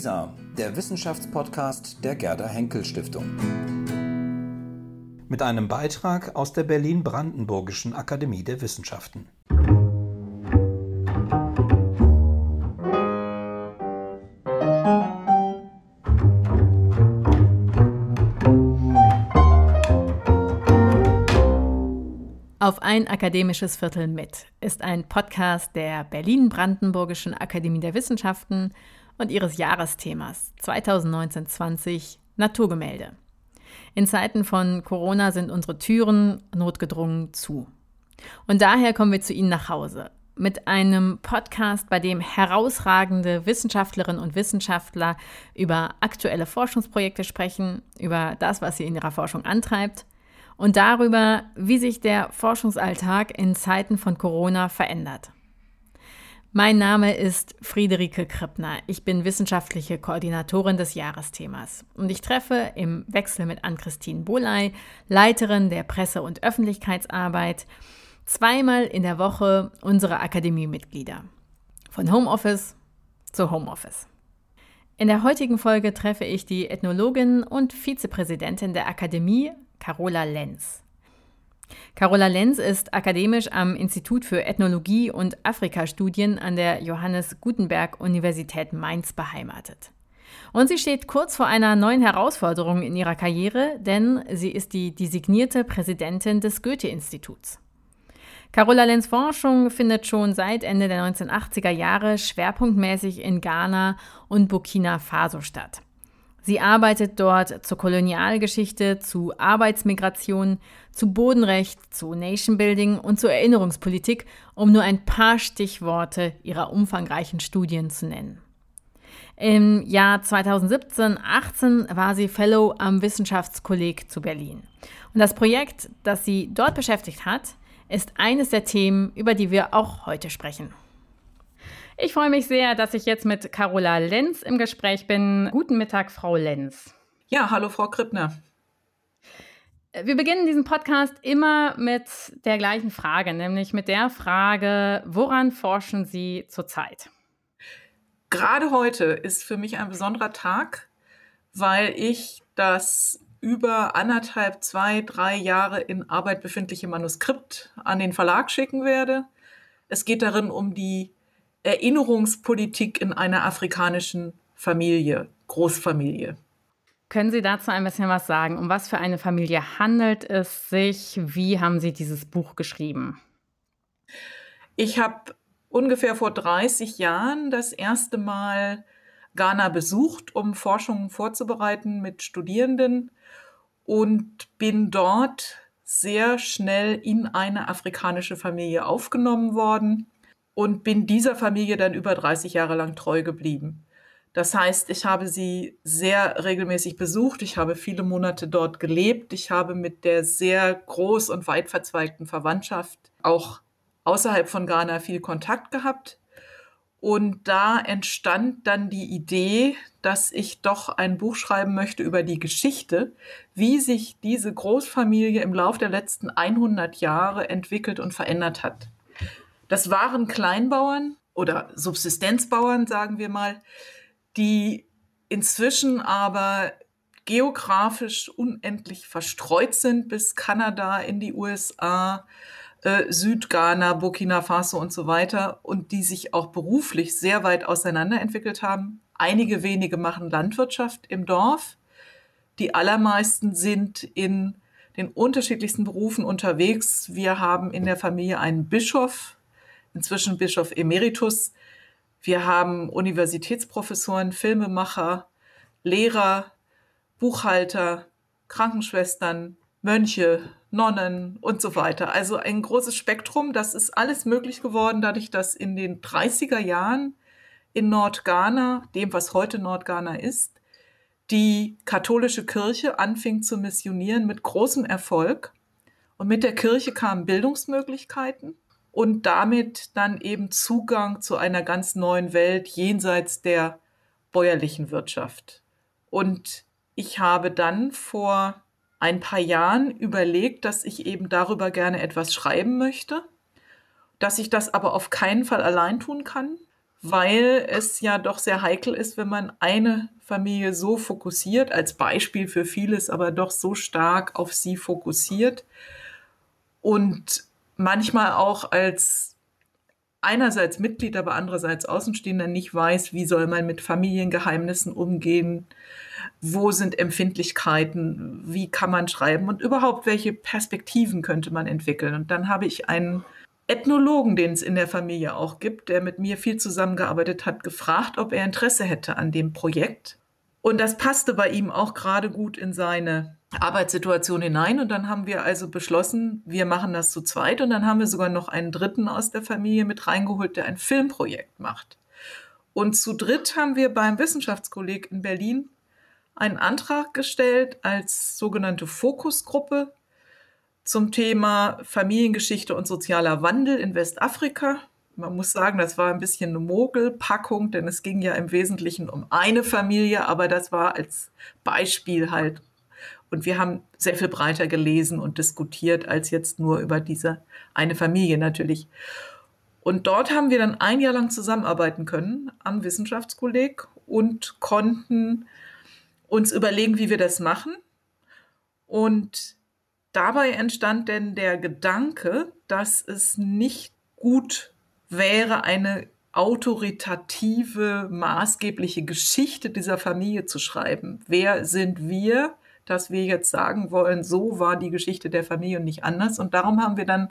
WISA, der Wissenschaftspodcast der Gerda Henkel Stiftung. Mit einem Beitrag aus der Berlin-Brandenburgischen Akademie der Wissenschaften. Auf ein akademisches Viertel mit ist ein Podcast der Berlin-Brandenburgischen Akademie der Wissenschaften und ihres Jahresthemas 2019-20 Naturgemälde. In Zeiten von Corona sind unsere Türen notgedrungen zu. Und daher kommen wir zu Ihnen nach Hause mit einem Podcast, bei dem herausragende Wissenschaftlerinnen und Wissenschaftler über aktuelle Forschungsprojekte sprechen, über das, was sie in ihrer Forschung antreibt und darüber, wie sich der Forschungsalltag in Zeiten von Corona verändert. Mein Name ist Friederike Krippner. Ich bin wissenschaftliche Koordinatorin des Jahresthemas und ich treffe im Wechsel mit Ann-Christine Boley, Leiterin der Presse- und Öffentlichkeitsarbeit, zweimal in der Woche unsere Akademiemitglieder. Von Homeoffice zu Homeoffice. In der heutigen Folge treffe ich die Ethnologin und Vizepräsidentin der Akademie, Carola Lenz. Carola Lenz ist akademisch am Institut für Ethnologie und Afrikastudien an der Johannes Gutenberg Universität Mainz beheimatet. Und sie steht kurz vor einer neuen Herausforderung in ihrer Karriere, denn sie ist die designierte Präsidentin des Goethe-Instituts. Carola Lenz Forschung findet schon seit Ende der 1980er Jahre schwerpunktmäßig in Ghana und Burkina Faso statt. Sie arbeitet dort zur Kolonialgeschichte, zu Arbeitsmigration, zu Bodenrecht, zu Nation Building und zur Erinnerungspolitik, um nur ein paar Stichworte ihrer umfangreichen Studien zu nennen. Im Jahr 2017-18 war sie Fellow am Wissenschaftskolleg zu Berlin. Und das Projekt, das sie dort beschäftigt hat, ist eines der Themen, über die wir auch heute sprechen. Ich freue mich sehr, dass ich jetzt mit Carola Lenz im Gespräch bin. Guten Mittag, Frau Lenz. Ja, hallo, Frau Krippner. Wir beginnen diesen Podcast immer mit der gleichen Frage, nämlich mit der Frage, woran forschen Sie zurzeit? Gerade heute ist für mich ein besonderer Tag, weil ich das über anderthalb, zwei, drei Jahre in Arbeit befindliche Manuskript an den Verlag schicken werde. Es geht darin um die Erinnerungspolitik in einer afrikanischen Familie, Großfamilie. Können Sie dazu ein bisschen was sagen? Um was für eine Familie handelt es sich? Wie haben Sie dieses Buch geschrieben? Ich habe ungefähr vor 30 Jahren das erste Mal Ghana besucht, um Forschungen vorzubereiten mit Studierenden und bin dort sehr schnell in eine afrikanische Familie aufgenommen worden und bin dieser Familie dann über 30 Jahre lang treu geblieben. Das heißt, ich habe sie sehr regelmäßig besucht, ich habe viele Monate dort gelebt, ich habe mit der sehr groß und weit verzweigten Verwandtschaft auch außerhalb von Ghana viel Kontakt gehabt. Und da entstand dann die Idee, dass ich doch ein Buch schreiben möchte über die Geschichte, wie sich diese Großfamilie im Laufe der letzten 100 Jahre entwickelt und verändert hat. Das waren Kleinbauern oder Subsistenzbauern, sagen wir mal, die inzwischen aber geografisch unendlich verstreut sind bis Kanada, in die USA, äh, Südghana, Burkina Faso und so weiter und die sich auch beruflich sehr weit auseinanderentwickelt haben. Einige wenige machen Landwirtschaft im Dorf. Die allermeisten sind in den unterschiedlichsten Berufen unterwegs. Wir haben in der Familie einen Bischof, inzwischen Bischof Emeritus. Wir haben Universitätsprofessoren, Filmemacher, Lehrer, Buchhalter, Krankenschwestern, Mönche, Nonnen und so weiter. Also ein großes Spektrum. Das ist alles möglich geworden, dadurch, dass in den 30er Jahren in Nordghana, dem was heute Nordghana ist, die katholische Kirche anfing zu missionieren mit großem Erfolg. Und mit der Kirche kamen Bildungsmöglichkeiten und damit dann eben Zugang zu einer ganz neuen Welt jenseits der bäuerlichen Wirtschaft. Und ich habe dann vor ein paar Jahren überlegt, dass ich eben darüber gerne etwas schreiben möchte, dass ich das aber auf keinen Fall allein tun kann, weil es ja doch sehr heikel ist, wenn man eine Familie so fokussiert, als Beispiel für vieles, aber doch so stark auf sie fokussiert und manchmal auch als einerseits Mitglied, aber andererseits Außenstehender nicht weiß, wie soll man mit Familiengeheimnissen umgehen, wo sind Empfindlichkeiten, wie kann man schreiben und überhaupt welche Perspektiven könnte man entwickeln. Und dann habe ich einen Ethnologen, den es in der Familie auch gibt, der mit mir viel zusammengearbeitet hat, gefragt, ob er Interesse hätte an dem Projekt. Und das passte bei ihm auch gerade gut in seine Arbeitssituation hinein. Und dann haben wir also beschlossen, wir machen das zu zweit. Und dann haben wir sogar noch einen Dritten aus der Familie mit reingeholt, der ein Filmprojekt macht. Und zu dritt haben wir beim Wissenschaftskolleg in Berlin einen Antrag gestellt als sogenannte Fokusgruppe zum Thema Familiengeschichte und sozialer Wandel in Westafrika. Man muss sagen, das war ein bisschen eine Mogelpackung, denn es ging ja im Wesentlichen um eine Familie, aber das war als Beispiel halt und wir haben sehr viel breiter gelesen und diskutiert als jetzt nur über diese eine Familie natürlich. Und dort haben wir dann ein Jahr lang zusammenarbeiten können am Wissenschaftskolleg und konnten uns überlegen, wie wir das machen. Und dabei entstand denn der Gedanke, dass es nicht gut wäre, eine autoritative, maßgebliche Geschichte dieser Familie zu schreiben. Wer sind wir? dass wir jetzt sagen wollen, so war die Geschichte der Familie und nicht anders. Und darum haben wir dann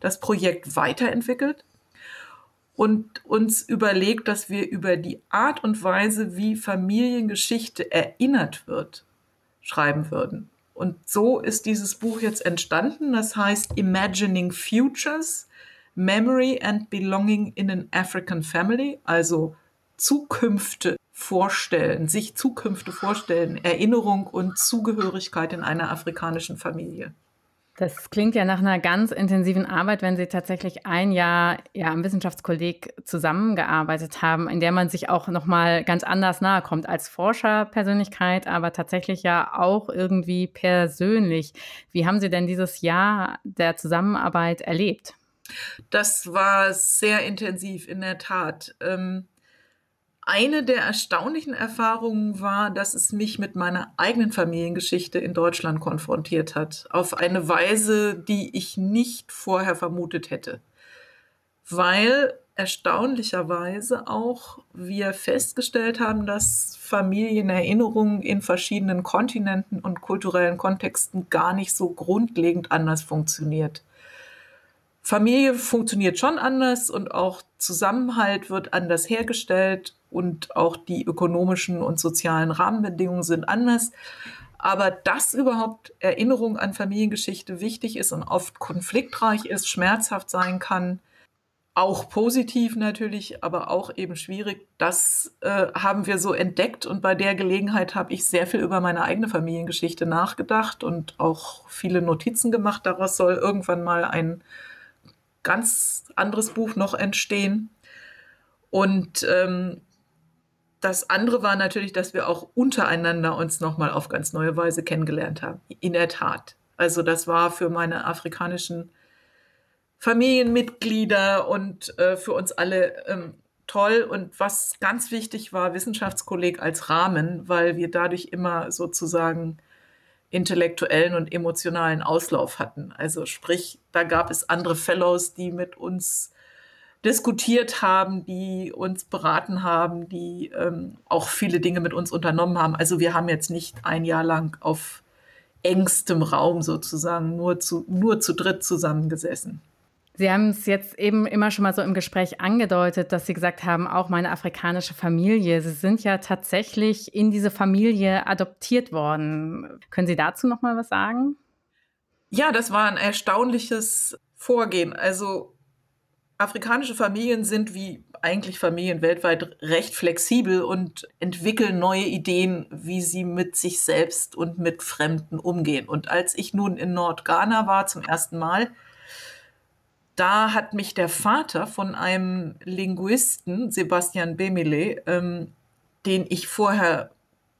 das Projekt weiterentwickelt und uns überlegt, dass wir über die Art und Weise, wie Familiengeschichte erinnert wird, schreiben würden. Und so ist dieses Buch jetzt entstanden. Das heißt Imagining Futures, Memory and Belonging in an African Family, also Zukünfte vorstellen, sich Zukünfte vorstellen, Erinnerung und Zugehörigkeit in einer afrikanischen Familie. Das klingt ja nach einer ganz intensiven Arbeit, wenn Sie tatsächlich ein Jahr ja, am Wissenschaftskolleg zusammengearbeitet haben, in der man sich auch nochmal ganz anders nahe kommt als Forscherpersönlichkeit, aber tatsächlich ja auch irgendwie persönlich. Wie haben Sie denn dieses Jahr der Zusammenarbeit erlebt? Das war sehr intensiv, in der Tat. Ähm, eine der erstaunlichen Erfahrungen war, dass es mich mit meiner eigenen Familiengeschichte in Deutschland konfrontiert hat. Auf eine Weise, die ich nicht vorher vermutet hätte. Weil erstaunlicherweise auch wir festgestellt haben, dass Familienerinnerungen in verschiedenen Kontinenten und kulturellen Kontexten gar nicht so grundlegend anders funktioniert. Familie funktioniert schon anders und auch Zusammenhalt wird anders hergestellt und auch die ökonomischen und sozialen Rahmenbedingungen sind anders. Aber dass überhaupt Erinnerung an Familiengeschichte wichtig ist und oft konfliktreich ist, schmerzhaft sein kann, auch positiv natürlich, aber auch eben schwierig, das äh, haben wir so entdeckt. Und bei der Gelegenheit habe ich sehr viel über meine eigene Familiengeschichte nachgedacht und auch viele Notizen gemacht. Daraus soll irgendwann mal ein ganz anderes Buch noch entstehen. Und ähm, das andere war natürlich, dass wir auch untereinander uns nochmal auf ganz neue Weise kennengelernt haben. In der Tat. Also das war für meine afrikanischen Familienmitglieder und äh, für uns alle ähm, toll. Und was ganz wichtig war, Wissenschaftskolleg als Rahmen, weil wir dadurch immer sozusagen intellektuellen und emotionalen Auslauf hatten. Also sprich, da gab es andere Fellows, die mit uns diskutiert haben, die uns beraten haben, die ähm, auch viele Dinge mit uns unternommen haben. Also wir haben jetzt nicht ein Jahr lang auf engstem Raum sozusagen nur zu, nur zu dritt zusammengesessen. Sie haben es jetzt eben immer schon mal so im Gespräch angedeutet, dass Sie gesagt haben, auch meine afrikanische Familie. Sie sind ja tatsächlich in diese Familie adoptiert worden. Können Sie dazu noch mal was sagen? Ja, das war ein erstaunliches Vorgehen. Also afrikanische Familien sind wie eigentlich Familien weltweit recht flexibel und entwickeln neue Ideen, wie sie mit sich selbst und mit Fremden umgehen. Und als ich nun in Nordghana war zum ersten Mal, da hat mich der Vater von einem Linguisten, Sebastian Bemile, ähm, den ich vorher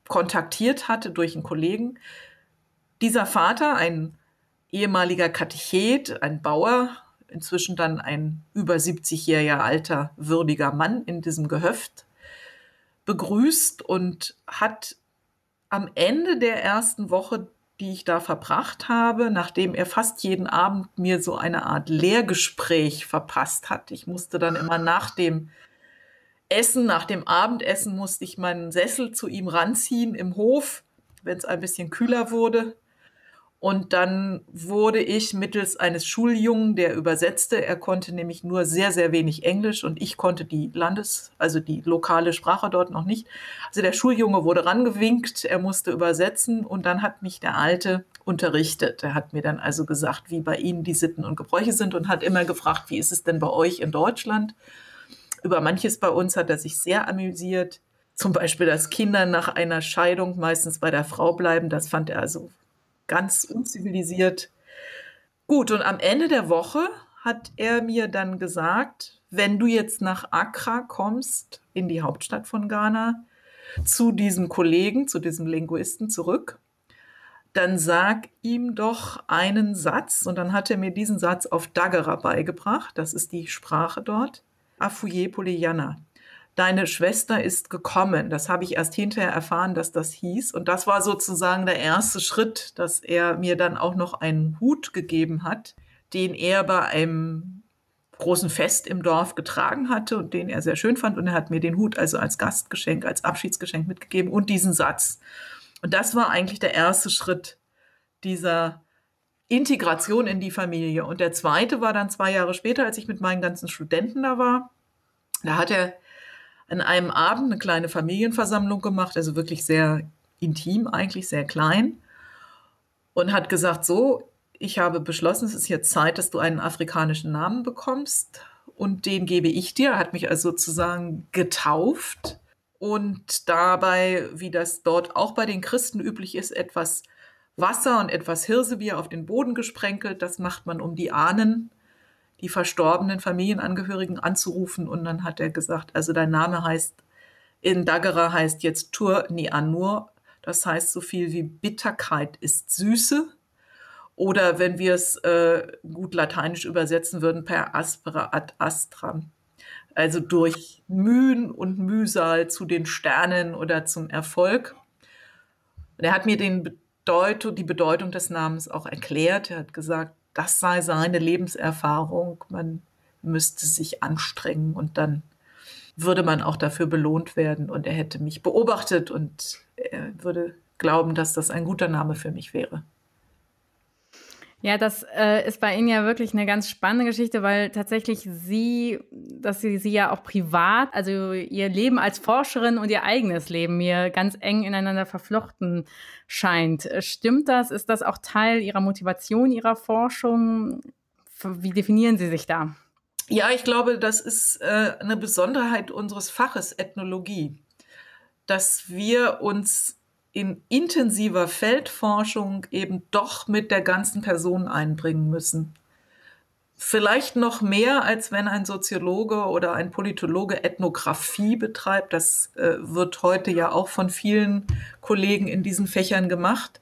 kontaktiert hatte durch einen Kollegen, dieser Vater, ein ehemaliger Katechet, ein Bauer, inzwischen dann ein über 70-jähriger alter, würdiger Mann in diesem Gehöft begrüßt und hat am Ende der ersten Woche, die ich da verbracht habe, nachdem er fast jeden Abend mir so eine Art Lehrgespräch verpasst hat. Ich musste dann immer nach dem Essen, nach dem Abendessen musste ich meinen Sessel zu ihm ranziehen im Hof, wenn es ein bisschen kühler wurde. Und dann wurde ich mittels eines Schuljungen, der übersetzte, er konnte nämlich nur sehr, sehr wenig Englisch und ich konnte die Landes-, also die lokale Sprache dort noch nicht. Also der Schuljunge wurde rangewinkt, er musste übersetzen und dann hat mich der Alte unterrichtet. Er hat mir dann also gesagt, wie bei Ihnen die Sitten und Gebräuche sind und hat immer gefragt, wie ist es denn bei euch in Deutschland? Über manches bei uns hat er sich sehr amüsiert. Zum Beispiel, dass Kinder nach einer Scheidung meistens bei der Frau bleiben. Das fand er also ganz unzivilisiert. Gut, und am Ende der Woche hat er mir dann gesagt, wenn du jetzt nach Accra kommst, in die Hauptstadt von Ghana, zu diesem Kollegen, zu diesem Linguisten zurück, dann sag ihm doch einen Satz. Und dann hat er mir diesen Satz auf Dagara beigebracht. Das ist die Sprache dort. Afuye Poliyana deine Schwester ist gekommen. Das habe ich erst hinterher erfahren, dass das hieß. Und das war sozusagen der erste Schritt, dass er mir dann auch noch einen Hut gegeben hat, den er bei einem großen Fest im Dorf getragen hatte und den er sehr schön fand. Und er hat mir den Hut also als Gastgeschenk, als Abschiedsgeschenk mitgegeben und diesen Satz. Und das war eigentlich der erste Schritt dieser Integration in die Familie. Und der zweite war dann zwei Jahre später, als ich mit meinen ganzen Studenten da war. Da hat er an einem Abend eine kleine Familienversammlung gemacht, also wirklich sehr intim, eigentlich sehr klein. Und hat gesagt, so, ich habe beschlossen, es ist jetzt Zeit, dass du einen afrikanischen Namen bekommst. Und den gebe ich dir. Hat mich also sozusagen getauft. Und dabei, wie das dort auch bei den Christen üblich ist, etwas Wasser und etwas Hirsebier auf den Boden gesprenkelt. Das macht man, um die Ahnen die verstorbenen Familienangehörigen anzurufen und dann hat er gesagt, also dein Name heißt in Dagera heißt jetzt Tur Ni Anur, das heißt so viel wie Bitterkeit ist Süße. Oder wenn wir es äh, gut lateinisch übersetzen würden, per aspera ad astra. Also durch Mühen und Mühsal zu den Sternen oder zum Erfolg. Und er hat mir den Bedeutung, die Bedeutung des Namens auch erklärt. Er hat gesagt, das sei seine Lebenserfahrung. Man müsste sich anstrengen und dann würde man auch dafür belohnt werden. Und er hätte mich beobachtet und er würde glauben, dass das ein guter Name für mich wäre. Ja, das äh, ist bei Ihnen ja wirklich eine ganz spannende Geschichte, weil tatsächlich Sie, dass Sie sie ja auch privat, also Ihr Leben als Forscherin und Ihr eigenes Leben mir ganz eng ineinander verflochten scheint. Stimmt das? Ist das auch Teil Ihrer Motivation, Ihrer Forschung? Wie definieren Sie sich da? Ja, ich glaube, das ist äh, eine Besonderheit unseres Faches Ethnologie, dass wir uns in intensiver Feldforschung eben doch mit der ganzen Person einbringen müssen. Vielleicht noch mehr, als wenn ein Soziologe oder ein Politologe Ethnographie betreibt. Das äh, wird heute ja auch von vielen Kollegen in diesen Fächern gemacht.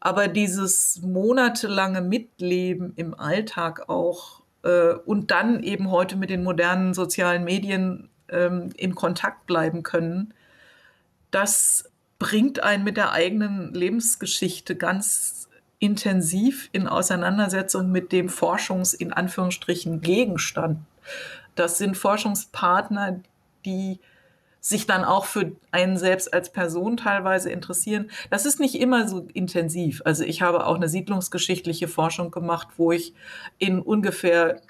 Aber dieses monatelange Mitleben im Alltag auch äh, und dann eben heute mit den modernen sozialen Medien ähm, in Kontakt bleiben können, das bringt einen mit der eigenen Lebensgeschichte ganz intensiv in Auseinandersetzung mit dem Forschungs in Anführungsstrichen Gegenstand. Das sind Forschungspartner, die sich dann auch für einen selbst als Person teilweise interessieren. Das ist nicht immer so intensiv. Also ich habe auch eine siedlungsgeschichtliche Forschung gemacht, wo ich in ungefähr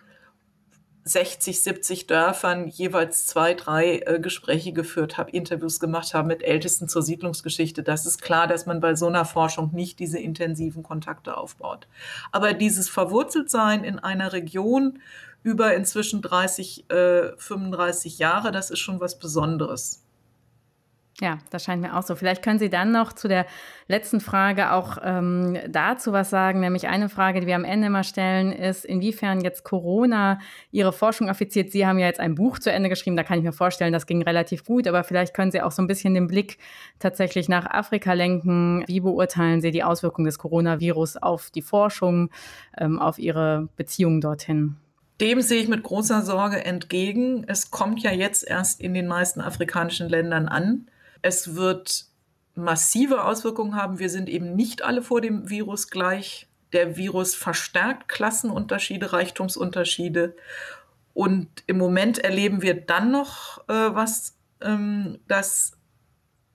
60, 70 Dörfern jeweils zwei, drei äh, Gespräche geführt habe, Interviews gemacht habe mit Ältesten zur Siedlungsgeschichte. Das ist klar, dass man bei so einer Forschung nicht diese intensiven Kontakte aufbaut. Aber dieses Verwurzeltsein in einer Region über inzwischen 30, äh, 35 Jahre, das ist schon was Besonderes. Ja, das scheint mir auch so. Vielleicht können Sie dann noch zu der letzten Frage auch ähm, dazu was sagen. Nämlich eine Frage, die wir am Ende immer stellen, ist, inwiefern jetzt Corona Ihre Forschung affiziert. Sie haben ja jetzt ein Buch zu Ende geschrieben, da kann ich mir vorstellen, das ging relativ gut, aber vielleicht können Sie auch so ein bisschen den Blick tatsächlich nach Afrika lenken. Wie beurteilen Sie die Auswirkungen des Coronavirus auf die Forschung, ähm, auf Ihre Beziehungen dorthin? dem sehe ich mit großer Sorge entgegen. Es kommt ja jetzt erst in den meisten afrikanischen Ländern an. Es wird massive Auswirkungen haben. Wir sind eben nicht alle vor dem Virus gleich. Der Virus verstärkt Klassenunterschiede, Reichtumsunterschiede. Und im Moment erleben wir dann noch äh, was, ähm, dass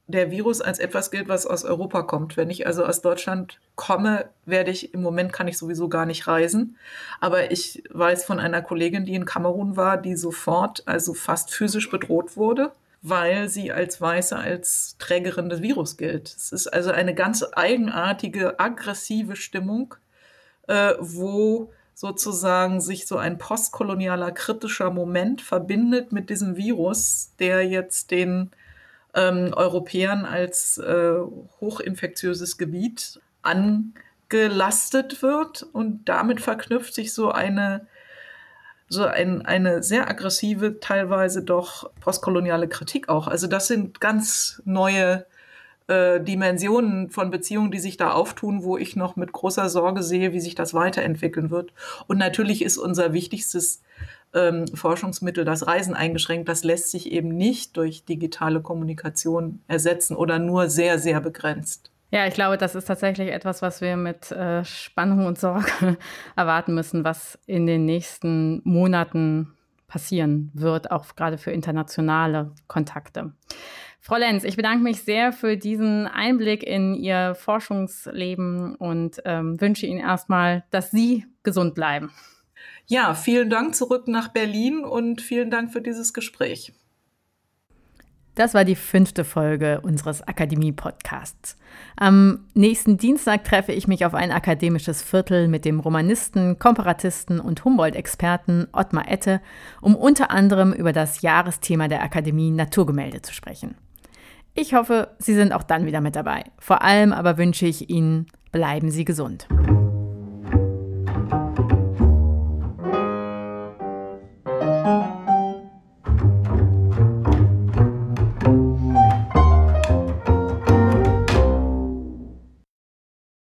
der Virus als etwas gilt, was aus Europa kommt. Wenn ich also aus Deutschland komme, werde ich im Moment kann ich sowieso gar nicht reisen. Aber ich weiß von einer Kollegin, die in Kamerun war, die sofort, also fast physisch bedroht wurde, weil sie als Weiße als Trägerin des Virus gilt. Es ist also eine ganz eigenartige, aggressive Stimmung, äh, wo sozusagen sich so ein postkolonialer kritischer Moment verbindet mit diesem Virus, der jetzt den ähm, Europäern als äh, hochinfektiöses Gebiet angelastet wird und damit verknüpft sich so eine so ein, eine sehr aggressive, teilweise doch postkoloniale Kritik auch. Also das sind ganz neue äh, Dimensionen von Beziehungen, die sich da auftun, wo ich noch mit großer Sorge sehe, wie sich das weiterentwickeln wird. Und natürlich ist unser wichtigstes ähm, Forschungsmittel, das Reisen eingeschränkt. Das lässt sich eben nicht durch digitale Kommunikation ersetzen oder nur sehr, sehr begrenzt. Ja, ich glaube, das ist tatsächlich etwas, was wir mit äh, Spannung und Sorge erwarten müssen, was in den nächsten Monaten passieren wird, auch gerade für internationale Kontakte. Frau Lenz, ich bedanke mich sehr für diesen Einblick in Ihr Forschungsleben und ähm, wünsche Ihnen erstmal, dass Sie gesund bleiben. Ja, vielen Dank zurück nach Berlin und vielen Dank für dieses Gespräch. Das war die fünfte Folge unseres Akademie-Podcasts. Am nächsten Dienstag treffe ich mich auf ein akademisches Viertel mit dem Romanisten, Komparatisten und Humboldt-Experten Ottmar Ette, um unter anderem über das Jahresthema der Akademie Naturgemälde zu sprechen. Ich hoffe, Sie sind auch dann wieder mit dabei. Vor allem aber wünsche ich Ihnen, bleiben Sie gesund.